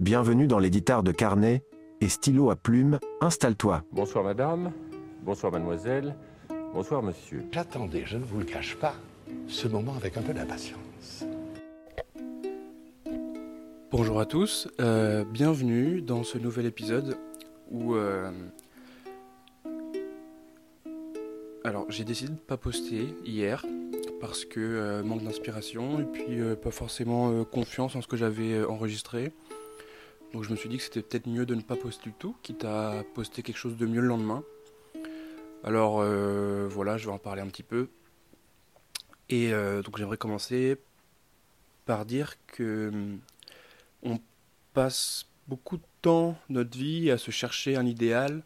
Bienvenue dans l'éditeur de carnet et stylo à plume, installe-toi. Bonsoir madame, bonsoir mademoiselle, bonsoir monsieur. J'attendais, je ne vous le cache pas, ce moment avec un peu d'impatience. Bonjour à tous, euh, bienvenue dans ce nouvel épisode où... euh, Alors j'ai décidé de ne pas poster hier parce que euh, manque d'inspiration et puis euh, pas forcément euh, confiance en ce que j'avais euh, enregistré. Donc je me suis dit que c'était peut-être mieux de ne pas poster du tout, quitte à poster quelque chose de mieux le lendemain. Alors euh, voilà, je vais en parler un petit peu. Et euh, donc j'aimerais commencer par dire que hum, on passe beaucoup de temps notre vie à se chercher un idéal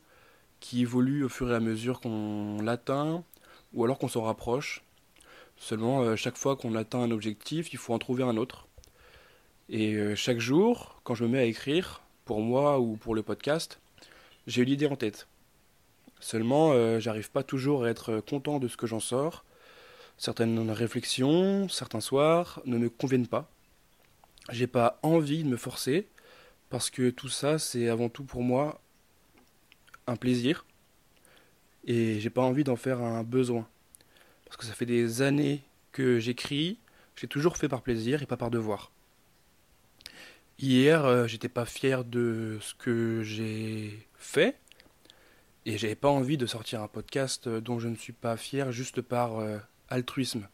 qui évolue au fur et à mesure qu'on l'atteint ou alors qu'on s'en rapproche. Seulement, euh, chaque fois qu'on atteint un objectif, il faut en trouver un autre. Et euh, chaque jour, quand je me mets à écrire, pour moi ou pour le podcast, j'ai l'idée en tête. Seulement, euh, j'arrive pas toujours à être content de ce que j'en sors. Certaines réflexions, certains soirs ne me conviennent pas. J'ai pas envie de me forcer parce que tout ça, c'est avant tout pour moi un plaisir et j'ai pas envie d'en faire un besoin. Parce que ça fait des années que j'écris, j'ai toujours fait par plaisir et pas par devoir. Hier, euh, j'étais pas fier de ce que j'ai fait et j'avais pas envie de sortir un podcast euh, dont je ne suis pas fier juste par euh, altruisme.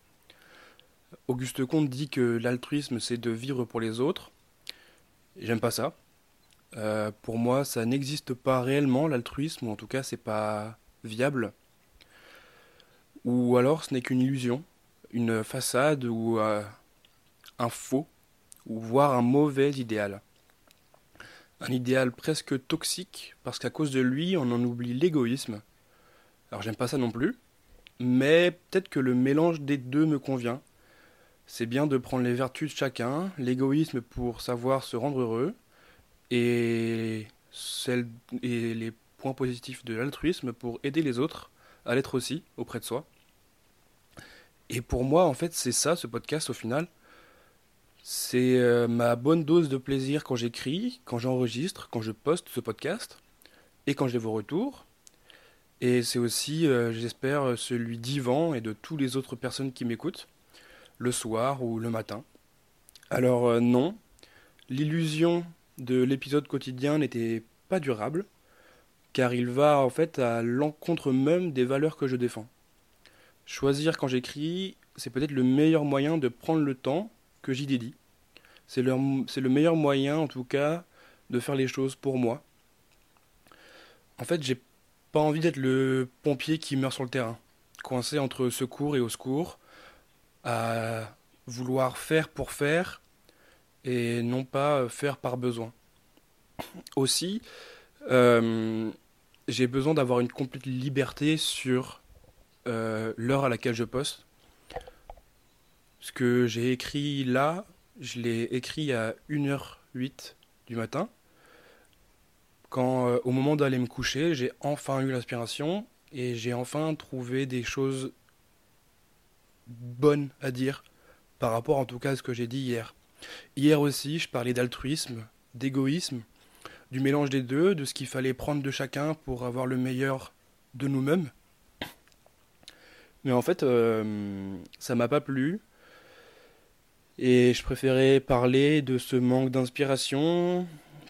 Auguste Comte dit que l'altruisme c'est de vivre pour les autres. J'aime pas ça. Pour moi, ça n'existe pas réellement l'altruisme, ou en tout cas, c'est pas viable. Ou alors, ce n'est qu'une illusion, une façade ou un faux, ou voire un mauvais idéal. Un idéal presque toxique, parce qu'à cause de lui, on en oublie l'égoïsme. Alors, j'aime pas ça non plus, mais peut-être que le mélange des deux me convient. C'est bien de prendre les vertus de chacun, l'égoïsme pour savoir se rendre heureux, et, et les points positifs de l'altruisme pour aider les autres à l'être aussi auprès de soi. Et pour moi, en fait, c'est ça, ce podcast, au final. C'est euh, ma bonne dose de plaisir quand j'écris, quand j'enregistre, quand je poste ce podcast, et quand j'ai vos retours. Et c'est aussi, euh, j'espère, celui d'Yvan et de toutes les autres personnes qui m'écoutent, le soir ou le matin. Alors euh, non, l'illusion de l'épisode quotidien n'était pas durable, car il va en fait à l'encontre même des valeurs que je défends. Choisir quand j'écris, c'est peut-être le meilleur moyen de prendre le temps que j'y dédie. C'est le, meilleur moyen, en tout cas, de faire les choses pour moi. En fait, j'ai pas envie d'être le pompier qui meurt sur le terrain, coincé entre secours et au secours, à vouloir faire pour faire et non pas faire par besoin. Aussi, euh, j'ai besoin d'avoir une complète liberté sur euh, l'heure à laquelle je poste. Que j'ai écrit là, je l'ai écrit à 1h08 du matin. Quand, euh, au moment d'aller me coucher, j'ai enfin eu l'inspiration et j'ai enfin trouvé des choses bonnes à dire par rapport en tout cas à ce que j'ai dit hier. Hier aussi, je parlais d'altruisme, d'égoïsme, du mélange des deux, de ce qu'il fallait prendre de chacun pour avoir le meilleur de nous-mêmes. Mais en fait, euh, ça m'a pas plu. Et je préférais parler de ce manque d'inspiration,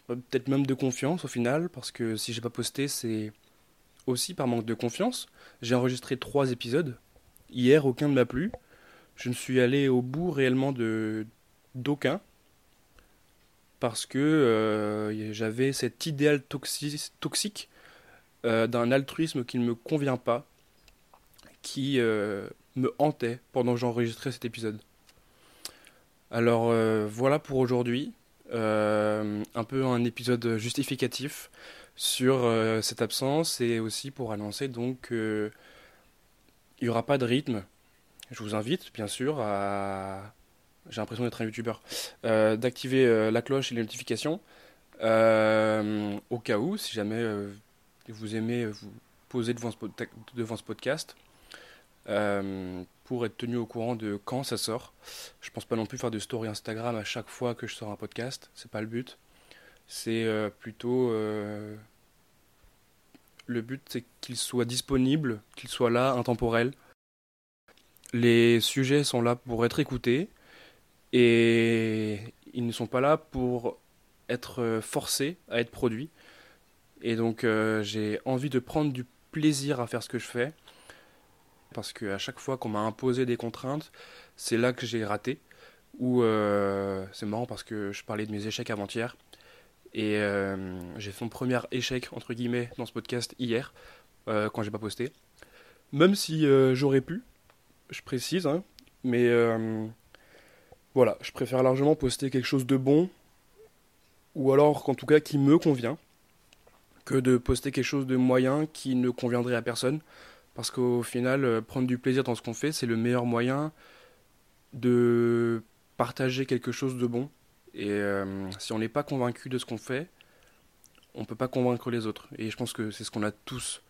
peut-être même de confiance au final, parce que si j'ai pas posté, c'est aussi par manque de confiance. J'ai enregistré trois épisodes. Hier, aucun ne m'a plu. Je ne suis allé au bout réellement de d'aucun parce que euh, j'avais cet idéal toxi- toxique euh, d'un altruisme qui ne me convient pas, qui euh, me hantait pendant que j'enregistrais cet épisode. Alors euh, voilà pour aujourd'hui, Euh, un peu un épisode justificatif sur euh, cette absence et aussi pour annoncer donc qu'il n'y aura pas de rythme. Je vous invite bien sûr à j'ai l'impression d'être un youtubeur, d'activer la cloche et les notifications au cas où, si jamais vous aimez vous poser devant ce, devant ce podcast, pour être tenu au courant de quand ça sort. Je pense pas non plus faire de story Instagram à chaque fois que je sors un podcast, c'est pas le but. C'est euh, plutôt... euh, le but, c'est qu'il soit disponible, qu'il soit là, intemporel. Les sujets sont là pour être écoutés et ils ne sont pas là pour être euh, forcés à être produits. Et donc j'ai envie de prendre du plaisir à faire ce que je fais parce qu'à chaque fois qu'on m'a imposé des contraintes, c'est là que j'ai raté. Ou euh, c'est marrant parce que je parlais de mes échecs avant-hier et euh, j'ai fait mon premier échec entre guillemets dans ce podcast hier euh, quand j'ai pas posté. Même si euh, j'aurais pu, je précise, hein, mais voilà, je préfère largement poster quelque chose de bon ou alors qu'en tout cas qui me convient que de poster quelque chose de moyen qui ne conviendrait à personne. Parce qu'au final, euh, prendre du plaisir dans ce qu'on fait, c'est le meilleur moyen de partager quelque chose de bon. Et euh, si on n'est pas convaincu de ce qu'on fait, on ne peut pas convaincre les autres. Et je pense que c'est ce qu'on a tous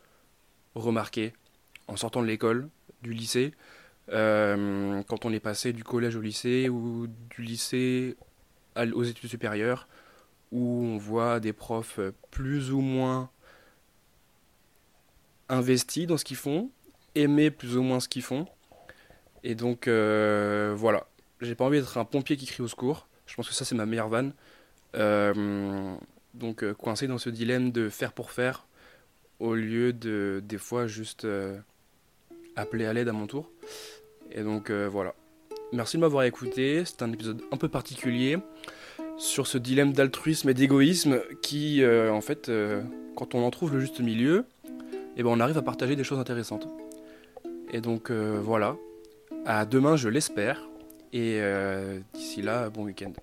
remarqué en sortant de l'école, du lycée, euh, quand on est passé du collège au lycée ou du lycée aux études supérieures, où on voit des profs plus ou moins investis dans ce qu'ils font, aimer plus ou moins ce qu'ils font. Et donc euh, voilà, j'ai pas envie d'être un pompier qui crie au secours. Je pense que ça c'est ma meilleure vanne. Euh, donc euh, coincé dans ce dilemme de faire pour faire au lieu de des fois juste appeler à l'aide à mon tour. Et donc voilà. Merci de m'avoir écouté. C'est un épisode un peu particulier sur ce dilemme d'altruisme et d'égoïsme qui, en fait, quand on en trouve le juste milieu, eh ben, on arrive à partager des choses intéressantes. Et donc euh, voilà. À demain, je l'espère. Et euh, d'ici là, bon week-end.